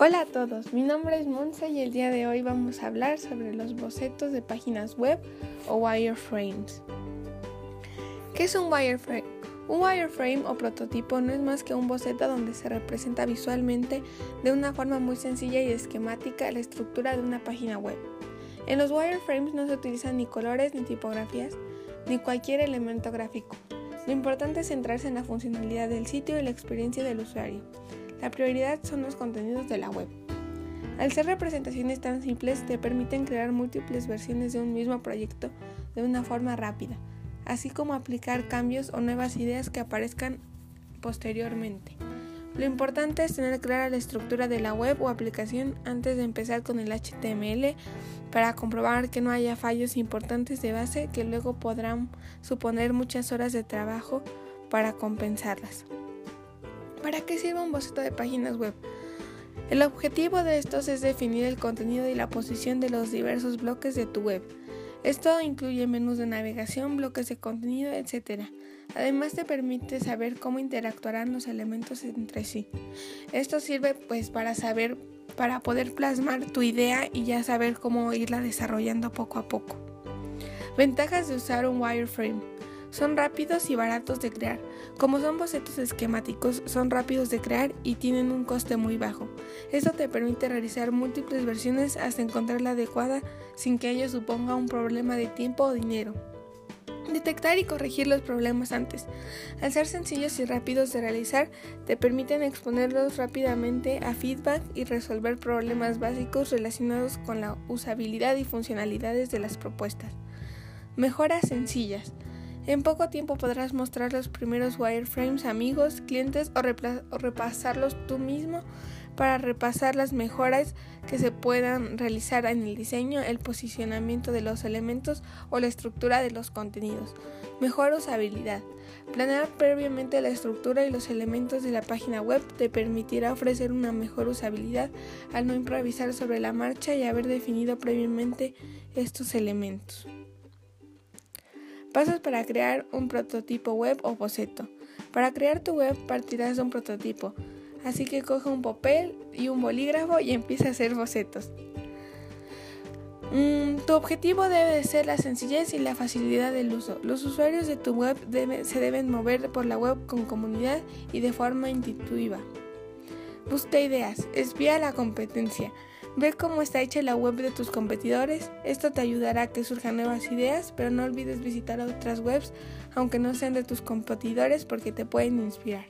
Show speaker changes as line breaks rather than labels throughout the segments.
Hola a todos, mi nombre es Monse y el día de hoy vamos a hablar sobre los bocetos de páginas web o wireframes. ¿Qué es un wireframe? Un wireframe o prototipo no es más que un boceto donde se representa visualmente de una forma muy sencilla y esquemática la estructura de una página web. En los wireframes no se utilizan ni colores ni tipografías ni cualquier elemento gráfico. Lo importante es centrarse en la funcionalidad del sitio y la experiencia del usuario. La prioridad son los contenidos de la web. Al ser representaciones tan simples, te permiten crear múltiples versiones de un mismo proyecto de una forma rápida, así como aplicar cambios o nuevas ideas que aparezcan posteriormente. Lo importante es tener clara la estructura de la web o aplicación antes de empezar con el HTML para comprobar que no haya fallos importantes de base que luego podrán suponer muchas horas de trabajo para compensarlas. ¿Para qué sirve un boceto de páginas web? El objetivo de estos es definir el contenido y la posición de los diversos bloques de tu web. Esto incluye menús de navegación, bloques de contenido, etc. Además te permite saber cómo interactuarán los elementos entre sí. Esto sirve pues para saber para poder plasmar tu idea y ya saber cómo irla desarrollando poco a poco. Ventajas de usar un wireframe. Son rápidos y baratos de crear. Como son bocetos esquemáticos, son rápidos de crear y tienen un coste muy bajo. Esto te permite realizar múltiples versiones hasta encontrar la adecuada sin que ello suponga un problema de tiempo o dinero. Detectar y corregir los problemas antes. Al ser sencillos y rápidos de realizar, te permiten exponerlos rápidamente a feedback y resolver problemas básicos relacionados con la usabilidad y funcionalidades de las propuestas. Mejoras sencillas. En poco tiempo podrás mostrar los primeros wireframes a amigos, clientes o, repasarlos tú mismo para repasar las mejoras que se puedan realizar en el diseño, el posicionamiento de los elementos o la estructura de los contenidos. Mejor usabilidad. Planear previamente la estructura y los elementos de la página web te permitirá ofrecer una mejor usabilidad al no improvisar sobre la marcha y haber definido previamente estos elementos. Pasos para crear un prototipo web o boceto. Para crear tu web partirás de un prototipo, así que coge un papel y un bolígrafo y empieza a hacer bocetos. Mm, tu objetivo debe ser la sencillez y la facilidad del uso. Los usuarios de tu web se deben mover por la web con comunidad y de forma intuitiva. Busca ideas, espía la competencia. Ve cómo está hecha la web de tus competidores. Esto te ayudará a que surjan nuevas ideas, pero no olvides visitar otras webs, aunque no sean de tus competidores, porque te pueden inspirar.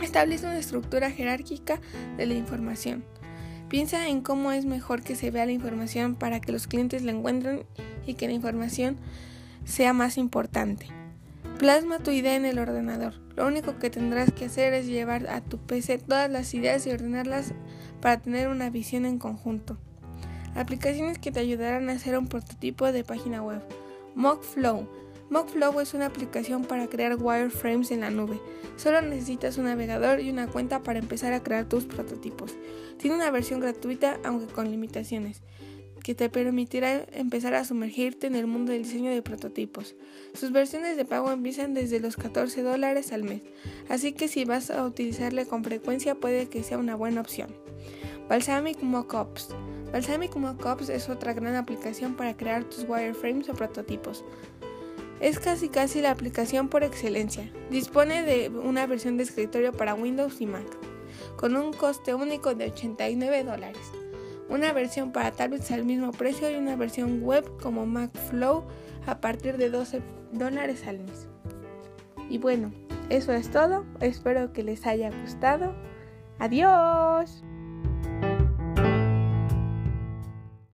Establece una estructura jerárquica de la información. Piensa en cómo es mejor que se vea la información para que los clientes la encuentren y que la información sea más importante. Plasma tu idea en el ordenador. Lo único que tendrás que hacer es llevar a tu PC todas las ideas y ordenarlas para tener una visión en conjunto. Aplicaciones que te ayudarán a hacer un prototipo de página web. Mockflow. Mockflow es una aplicación para crear wireframes en la nube. Solo necesitas un navegador y una cuenta para empezar a crear tus prototipos. Tiene una versión gratuita, aunque con limitaciones, que te permitirá empezar a sumergirte en el mundo del diseño de prototipos. Sus versiones de pago empiezan desde los 14 dólares al mes, así que si vas a utilizarle con frecuencia puede que sea una buena opción. Balsamic Mockups. Balsamic Mockups es otra gran aplicación para crear tus wireframes o prototipos. Es casi casi la aplicación por excelencia. Dispone de una versión de escritorio para Windows y Mac, con un coste único de 89 dólares. Una versión para tablets al mismo precio y una versión web como MacFlow a partir de 12 dólares al mes. Y bueno, eso es todo. Espero que les haya gustado. Adiós.